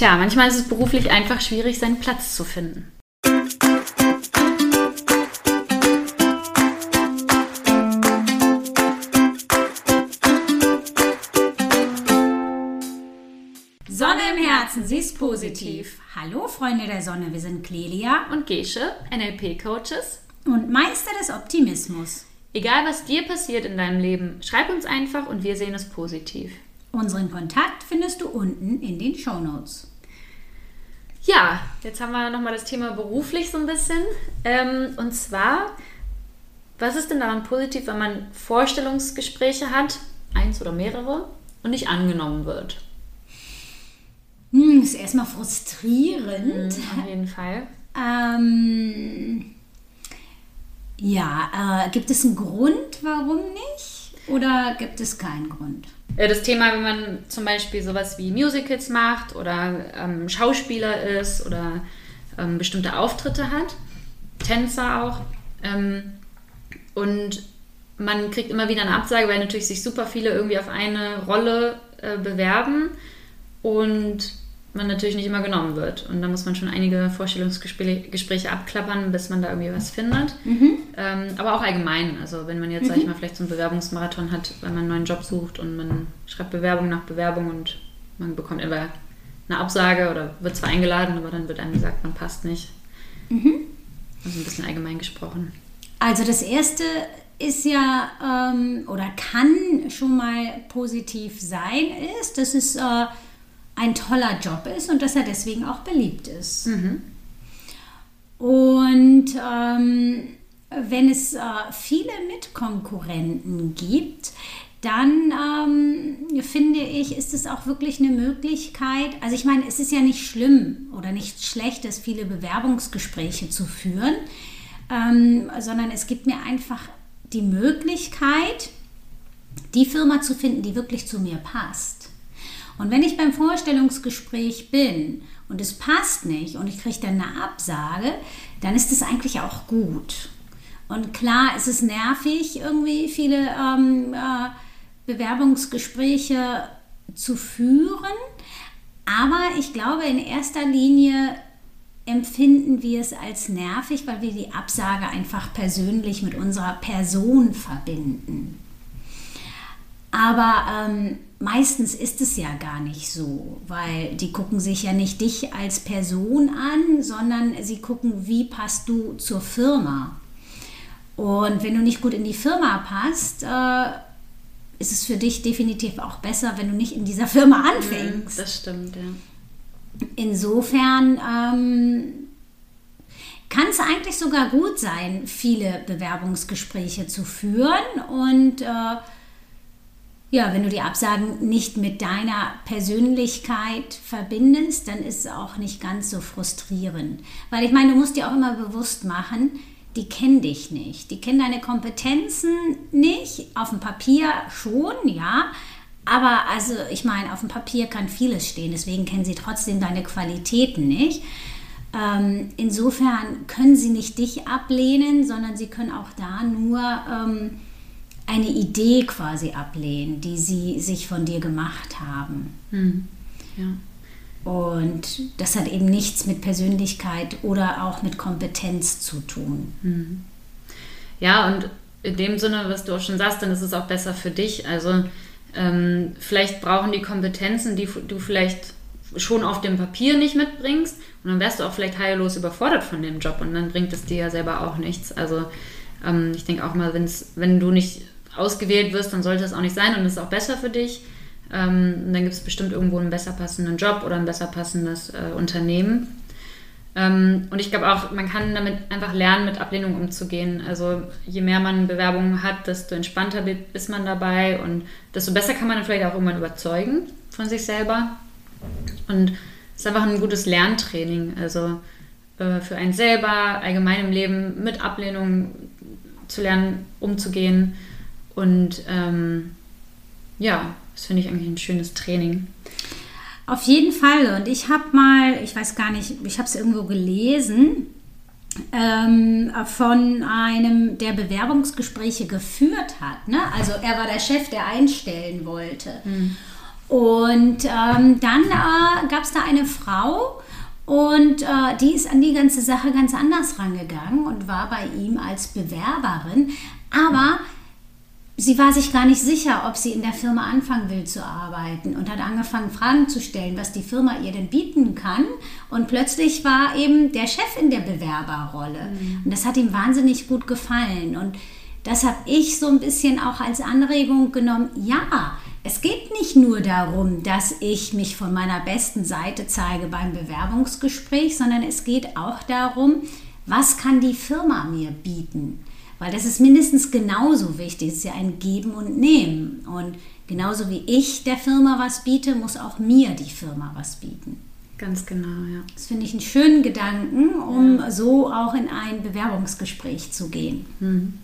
Tja, manchmal ist es beruflich einfach schwierig, seinen Platz zu finden. Sonne im Herzen, sie ist positiv. Hallo Freunde der Sonne, wir sind Clelia und Gesche, NLP-Coaches und Meister des Optimismus. Egal was dir passiert in deinem Leben, schreib uns einfach und wir sehen es positiv. Unseren Kontakt findest du unten in den Show Notes. Ja, jetzt haben wir nochmal das Thema beruflich so ein bisschen. Ähm, und zwar, was ist denn daran positiv, wenn man Vorstellungsgespräche hat, eins oder mehrere, und nicht angenommen wird? Hm, ist erstmal frustrierend. Mhm, auf jeden Fall. Ähm, ja, äh, gibt es einen Grund, warum nicht? Oder gibt es keinen Grund? Äh, das Thema, wenn man zum Beispiel sowas wie Musicals macht oder ähm, Schauspieler ist oder ähm, bestimmte Auftritte hat, Tänzer auch. Ähm, und man kriegt immer wieder eine Absage, weil natürlich sich super viele irgendwie auf eine Rolle äh, bewerben und man natürlich nicht immer genommen wird. Und da muss man schon einige Vorstellungsgespräche abklappern, bis man da irgendwie was findet. Mhm. Ähm, aber auch allgemein. Also wenn man jetzt, mhm. sag ich mhm. mal, vielleicht so einen Bewerbungsmarathon hat, weil man einen neuen Job sucht und man schreibt Bewerbung nach Bewerbung und man bekommt entweder eine Absage oder wird zwar eingeladen, aber dann wird einem gesagt, man passt nicht. Mhm. Also ein bisschen allgemein gesprochen. Also das erste ist ja ähm, oder kann schon mal positiv sein, ist, dass es äh, ein toller Job ist und dass er deswegen auch beliebt ist. Mhm. Und ähm, wenn es äh, viele Mitkonkurrenten gibt, dann ähm, finde ich, ist es auch wirklich eine Möglichkeit. Also ich meine, es ist ja nicht schlimm oder nicht schlecht, viele Bewerbungsgespräche zu führen, ähm, sondern es gibt mir einfach die Möglichkeit, die Firma zu finden, die wirklich zu mir passt. Und wenn ich beim Vorstellungsgespräch bin und es passt nicht und ich kriege dann eine Absage, dann ist es eigentlich auch gut. Und klar, es ist nervig, irgendwie viele ähm, äh, Bewerbungsgespräche zu führen. Aber ich glaube, in erster Linie empfinden wir es als nervig, weil wir die Absage einfach persönlich mit unserer Person verbinden. Aber ähm, meistens ist es ja gar nicht so, weil die gucken sich ja nicht dich als Person an, sondern sie gucken, wie passt du zur Firma. Und wenn du nicht gut in die Firma passt, äh, ist es für dich definitiv auch besser, wenn du nicht in dieser Firma mhm, anfängst. Das stimmt, ja. Insofern ähm, kann es eigentlich sogar gut sein, viele Bewerbungsgespräche zu führen und äh, ja, wenn du die Absagen nicht mit deiner Persönlichkeit verbindest, dann ist es auch nicht ganz so frustrierend. Weil ich meine, du musst dir auch immer bewusst machen, die kennen dich nicht. Die kennen deine Kompetenzen nicht. Auf dem Papier schon, ja. Aber also, ich meine, auf dem Papier kann vieles stehen. Deswegen kennen sie trotzdem deine Qualitäten nicht. Ähm, insofern können sie nicht dich ablehnen, sondern sie können auch da nur... Ähm, eine Idee quasi ablehnen, die sie sich von dir gemacht haben. Hm. Ja. Und das hat eben nichts mit Persönlichkeit oder auch mit Kompetenz zu tun. Hm. Ja, und in dem Sinne, was du auch schon sagst, dann ist es auch besser für dich. Also ähm, vielleicht brauchen die Kompetenzen, die du vielleicht schon auf dem Papier nicht mitbringst und dann wärst du auch vielleicht heillos überfordert von dem Job und dann bringt es dir ja selber auch nichts. Also ähm, ich denke auch mal, wenn's, wenn du nicht ausgewählt wirst, dann sollte es auch nicht sein und es ist auch besser für dich. Ähm, dann gibt es bestimmt irgendwo einen besser passenden Job oder ein besser passendes äh, Unternehmen. Ähm, und ich glaube auch, man kann damit einfach lernen, mit Ablehnung umzugehen. Also je mehr man Bewerbungen hat, desto entspannter ist man dabei und desto besser kann man dann vielleicht auch irgendwann überzeugen von sich selber. Und es ist einfach ein gutes Lerntraining. Also äh, für einen selber, allgemein im Leben, mit Ablehnung zu lernen, umzugehen und ähm, ja, das finde ich eigentlich ein schönes Training. Auf jeden Fall. Und ich habe mal, ich weiß gar nicht, ich habe es irgendwo gelesen, ähm, von einem, der Bewerbungsgespräche geführt hat. Ne? Also er war der Chef, der einstellen wollte. Mhm. Und ähm, dann äh, gab es da eine Frau und äh, die ist an die ganze Sache ganz anders rangegangen und war bei ihm als Bewerberin. Aber sie war sich gar nicht sicher, ob sie in der Firma anfangen will zu arbeiten und hat angefangen, Fragen zu stellen, was die Firma ihr denn bieten kann. Und plötzlich war eben der Chef in der Bewerberrolle. Mhm. Und das hat ihm wahnsinnig gut gefallen. Und das habe ich so ein bisschen auch als Anregung genommen. Ja, es geht nicht nur darum, dass ich mich von meiner besten Seite zeige beim Bewerbungsgespräch, sondern es geht auch darum, was kann die Firma mir bieten. Weil das ist mindestens genauso wichtig. Es ist ja ein Geben und Nehmen. Und genauso wie ich der Firma was biete, muss auch mir die Firma was bieten. Ganz genau, ja. Das finde ich einen schönen Gedanken, um ja. so auch in ein Bewerbungsgespräch zu gehen. Mhm.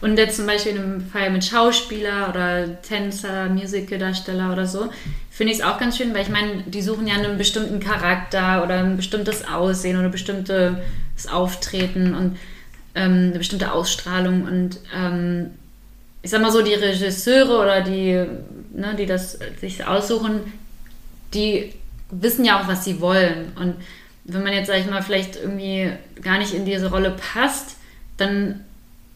Und jetzt zum Beispiel in einem Fall mit Schauspieler oder Tänzer, Musicaldarsteller oder so, finde ich es auch ganz schön, weil ich meine, die suchen ja einen bestimmten Charakter oder ein bestimmtes Aussehen oder ein bestimmtes Auftreten und ähm, eine bestimmte Ausstrahlung und ähm, ich sag mal so, die Regisseure oder die, ne, die das sich aussuchen, die wissen ja auch, was sie wollen. Und wenn man jetzt, sag ich mal, vielleicht irgendwie gar nicht in diese Rolle passt, dann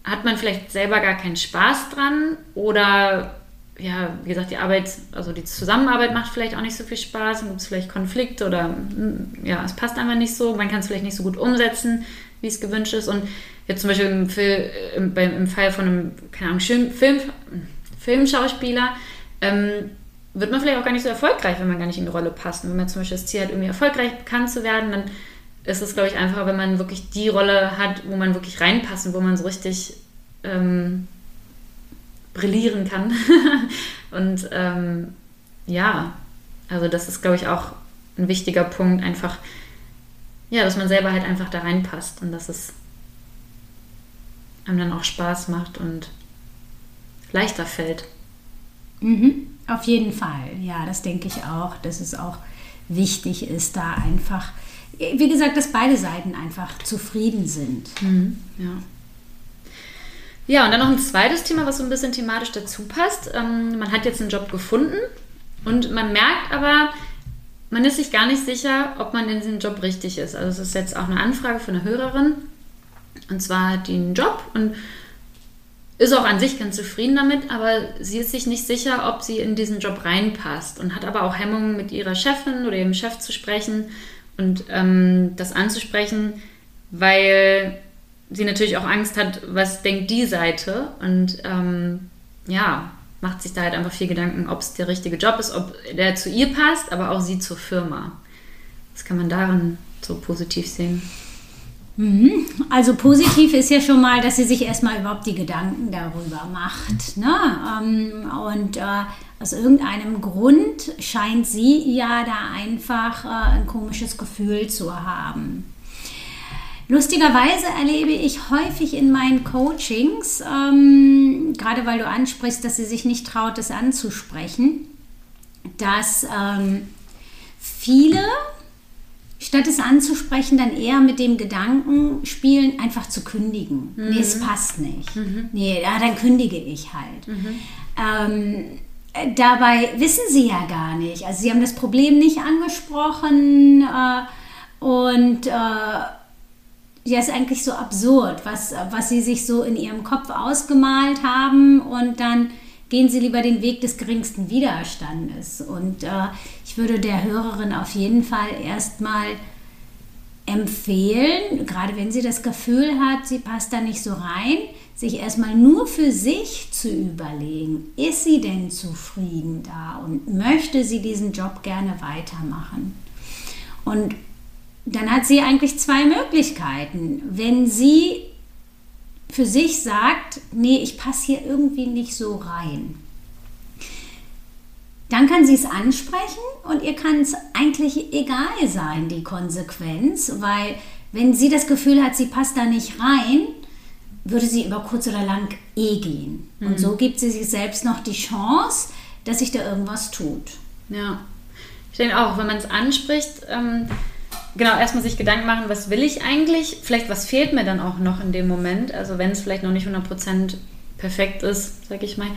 hat man vielleicht selber gar keinen Spaß dran oder ja, wie gesagt, die Arbeit, also die Zusammenarbeit macht vielleicht auch nicht so viel Spaß, dann gibt es vielleicht Konflikte oder hm, ja, es passt einfach nicht so, man kann es vielleicht nicht so gut umsetzen, wie es gewünscht ist. Und jetzt zum Beispiel im, Film, im, im Fall von einem, keine Ahnung, Film, Filmschauspieler, ähm, wird man vielleicht auch gar nicht so erfolgreich, wenn man gar nicht in die Rolle passt. Und wenn man zum Beispiel das Ziel hat, irgendwie erfolgreich bekannt zu werden, dann ist es, glaube ich, einfacher, wenn man wirklich die Rolle hat, wo man wirklich reinpasst und wo man so richtig ähm, brillieren kann. und ähm, ja, also das ist, glaube ich, auch ein wichtiger Punkt, einfach, ja, dass man selber halt einfach da reinpasst und dass es einem dann auch Spaß macht und leichter fällt. Mhm, auf jeden Fall, ja, das denke ich auch, dass es auch wichtig ist, da einfach wie gesagt, dass beide Seiten einfach zufrieden sind. Mhm, ja. Ja, und dann noch ein zweites Thema, was so ein bisschen thematisch dazu passt. Ähm, man hat jetzt einen Job gefunden und man merkt aber, man ist sich gar nicht sicher, ob man in diesem Job richtig ist. Also es ist jetzt auch eine Anfrage von einer Hörerin. Und zwar hat die einen Job und ist auch an sich ganz zufrieden damit, aber sie ist sich nicht sicher, ob sie in diesen Job reinpasst und hat aber auch Hemmungen, mit ihrer Chefin oder ihrem Chef zu sprechen, und ähm, das anzusprechen, weil sie natürlich auch Angst hat, was denkt die Seite und ähm, ja, macht sich da halt einfach viel Gedanken, ob es der richtige Job ist, ob der zu ihr passt, aber auch sie zur Firma. Was kann man daran so positiv sehen? Mhm. Also positiv ist ja schon mal, dass sie sich erstmal überhaupt die Gedanken darüber macht. Ne? Ähm, und äh, aus irgendeinem Grund scheint sie ja da einfach äh, ein komisches Gefühl zu haben. Lustigerweise erlebe ich häufig in meinen Coachings, ähm, gerade weil du ansprichst, dass sie sich nicht traut, das anzusprechen, dass ähm, viele, statt es anzusprechen, dann eher mit dem Gedanken spielen, einfach zu kündigen. Mhm. Nee, es passt nicht. Mhm. Nee, ja, dann kündige ich halt. Mhm. Ähm, äh, dabei wissen sie ja gar nicht. Also sie haben das Problem nicht angesprochen äh, und äh, ja, ist eigentlich so absurd, was, was sie sich so in ihrem Kopf ausgemalt haben und dann gehen sie lieber den Weg des geringsten Widerstandes. Und äh, ich würde der Hörerin auf jeden Fall erstmal empfehlen, gerade wenn sie das Gefühl hat, sie passt da nicht so rein, sich erstmal nur für sich zu überlegen, ist sie denn zufrieden da und möchte sie diesen Job gerne weitermachen? Und dann hat sie eigentlich zwei Möglichkeiten. Wenn sie für sich sagt, nee, ich passe hier irgendwie nicht so rein, dann kann sie es ansprechen und ihr kann es eigentlich egal sein, die Konsequenz, weil wenn sie das Gefühl hat, sie passt da nicht rein, würde sie über kurz oder lang eh gehen. Mhm. Und so gibt sie sich selbst noch die Chance, dass sich da irgendwas tut. Ja, ich denke auch, wenn man es anspricht, ähm, genau, erstmal sich Gedanken machen, was will ich eigentlich? Vielleicht, was fehlt mir dann auch noch in dem Moment? Also, wenn es vielleicht noch nicht 100% perfekt ist, sag ich mal.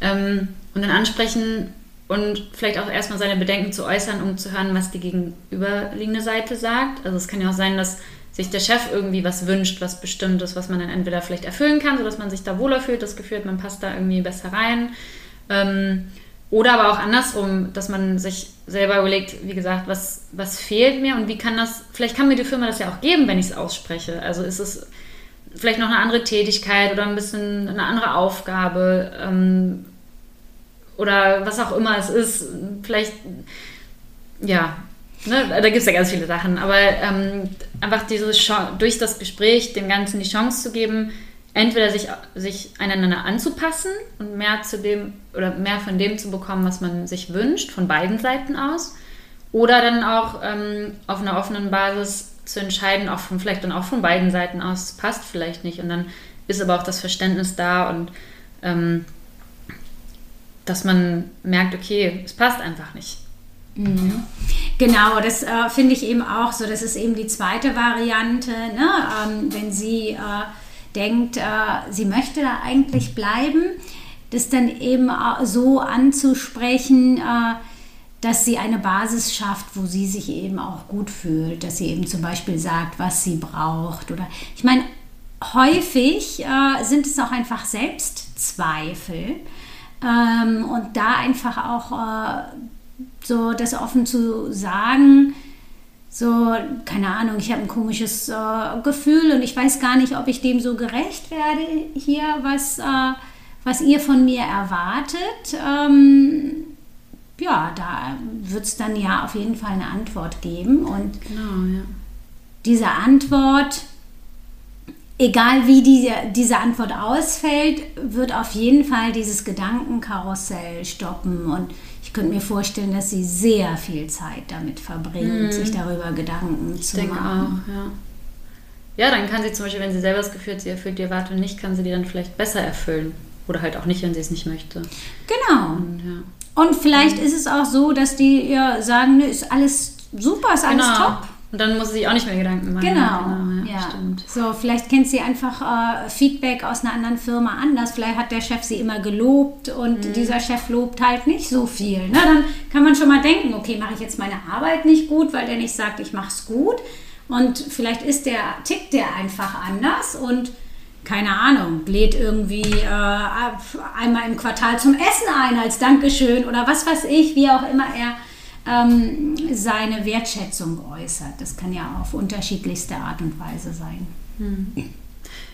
Ähm, und dann ansprechen, und vielleicht auch erstmal seine Bedenken zu äußern, um zu hören, was die gegenüberliegende Seite sagt. Also es kann ja auch sein, dass sich der Chef irgendwie was wünscht, was Bestimmtes, was man dann entweder vielleicht erfüllen kann, sodass man sich da wohler fühlt, das Gefühl hat, man passt da irgendwie besser rein. Ähm, oder aber auch andersrum, dass man sich selber überlegt, wie gesagt, was, was fehlt mir und wie kann das, vielleicht kann mir die Firma das ja auch geben, wenn ich es ausspreche. Also ist es vielleicht noch eine andere Tätigkeit oder ein bisschen eine andere Aufgabe ähm, oder was auch immer es ist. Vielleicht, ja, ne, da gibt es ja ganz viele Sachen, aber ähm, einfach diese durch das Gespräch dem Ganzen die Chance zu geben, entweder sich, sich einander anzupassen und mehr zu dem oder mehr von dem zu bekommen, was man sich wünscht, von beiden Seiten aus, oder dann auch ähm, auf einer offenen Basis zu entscheiden, auch von, vielleicht dann auch von beiden Seiten aus, passt vielleicht nicht. Und dann ist aber auch das Verständnis da und ähm, dass man merkt, okay, es passt einfach nicht. Mhm. Genau, das äh, finde ich eben auch so. Das ist eben die zweite Variante, ne? Ähm, wenn sie äh, denkt, äh, sie möchte da eigentlich bleiben, das dann eben so anzusprechen, äh, dass sie eine Basis schafft, wo sie sich eben auch gut fühlt, dass sie eben zum Beispiel sagt, was sie braucht. Oder ich meine, häufig äh, sind es auch einfach Selbstzweifel. Ähm, und da einfach auch äh, so das offen zu sagen, so, keine Ahnung, ich habe ein komisches äh, Gefühl und ich weiß gar nicht, ob ich dem so gerecht werde hier, was, äh, was ihr von mir erwartet. Ähm, ja, da wird es dann ja auf jeden Fall eine Antwort geben. Und genau, ja. diese Antwort, egal wie diese, diese Antwort ausfällt, wird auf jeden Fall dieses Gedankenkarussell stoppen und ich könnte mir vorstellen, dass sie sehr viel Zeit damit verbringt, mhm. sich darüber Gedanken ich zu denke machen. Auch, ja. ja, dann kann sie zum Beispiel, wenn sie selber das Gefühl hat, sie erfüllt die Erwartung nicht, kann sie die dann vielleicht besser erfüllen. Oder halt auch nicht, wenn sie es nicht möchte. Genau. Und, ja. Und vielleicht mhm. ist es auch so, dass die ihr sagen, ne, ist alles super, ist alles genau. top. Und dann muss sie sich auch nicht mehr Gedanken machen. Genau. genau ja, ja. Stimmt. So, vielleicht kennt sie einfach äh, Feedback aus einer anderen Firma anders. Vielleicht hat der Chef sie immer gelobt und mhm. dieser Chef lobt halt nicht so viel. Na, dann kann man schon mal denken, okay, mache ich jetzt meine Arbeit nicht gut, weil der nicht sagt, ich mache es gut. Und vielleicht ist der, tickt der einfach anders und keine Ahnung, lädt irgendwie äh, einmal im Quartal zum Essen ein als Dankeschön oder was weiß ich, wie auch immer er ähm, seine Wertschätzung äußert. Das kann ja auf unterschiedlichste Art und Weise sein. Hm.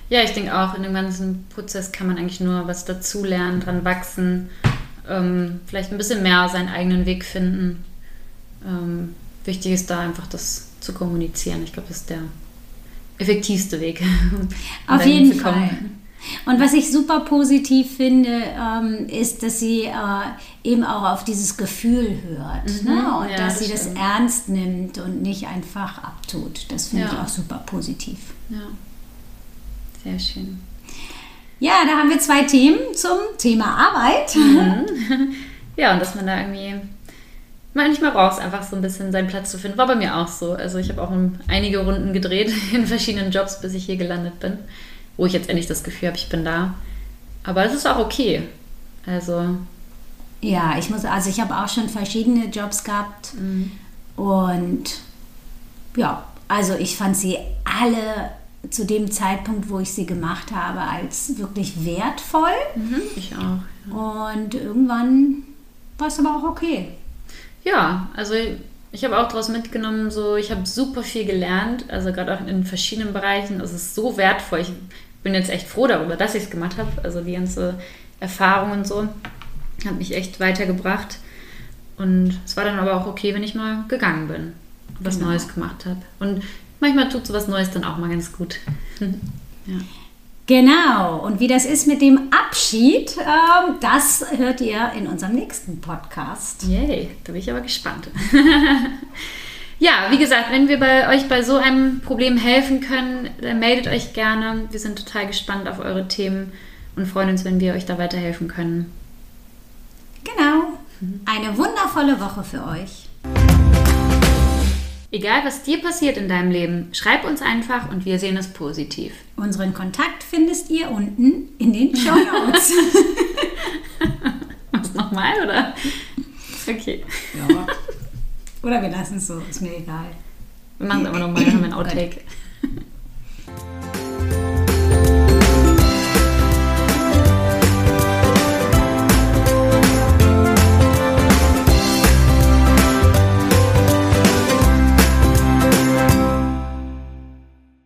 Ja, ich denke auch, in dem ganzen Prozess kann man eigentlich nur was dazulernen, dran wachsen, ähm, vielleicht ein bisschen mehr seinen eigenen Weg finden. Ähm, wichtig ist da einfach das zu kommunizieren. Ich glaube, das ist der effektivste Weg. Um Auf jeden Fall. Und was ich super positiv finde, ähm, ist, dass sie äh, eben auch auf dieses Gefühl hört mhm. ne? und ja, dass das sie stimmt. das ernst nimmt und nicht einfach abtut. Das finde ja. ich auch super positiv. Ja, sehr schön. Ja, da haben wir zwei Themen zum Thema Arbeit. Mhm. Ja, und dass man da irgendwie manchmal braucht es einfach so ein bisschen seinen Platz zu finden. War bei mir auch so. Also ich habe auch einige Runden gedreht in verschiedenen Jobs, bis ich hier gelandet bin wo ich jetzt endlich das Gefühl habe, ich bin da. Aber es ist auch okay. Also. Ja, ich muss, also ich habe auch schon verschiedene Jobs gehabt mhm. und ja, also ich fand sie alle zu dem Zeitpunkt, wo ich sie gemacht habe, als wirklich wertvoll. Mhm, ich auch. Ja. Und irgendwann war es aber auch okay. Ja, also ich habe auch daraus mitgenommen, so ich habe super viel gelernt, also gerade auch in verschiedenen Bereichen. Es ist so wertvoll. Ich bin jetzt echt froh darüber, dass ich es gemacht habe. Also die ganze Erfahrung und so hat mich echt weitergebracht. Und es war dann aber auch okay, wenn ich mal gegangen bin und was genau. Neues gemacht habe. Und manchmal tut so was Neues dann auch mal ganz gut. ja. Genau, und wie das ist mit dem Abschied, äh, das hört ihr in unserem nächsten Podcast. Yay, da bin ich aber gespannt. Ja, wie gesagt, wenn wir bei euch bei so einem Problem helfen können, dann meldet euch gerne. Wir sind total gespannt auf eure Themen und freuen uns, wenn wir euch da weiterhelfen können. Genau. Eine wundervolle Woche für euch. Egal, was dir passiert in deinem Leben, schreib uns einfach und wir sehen es positiv. Unseren Kontakt findest ihr unten in den Show Notes. was nochmal, oder? Okay. Ja. Oder wir lassen es so, ist mir egal. Wir machen es aber nochmal, dann haben wir ein Outtake.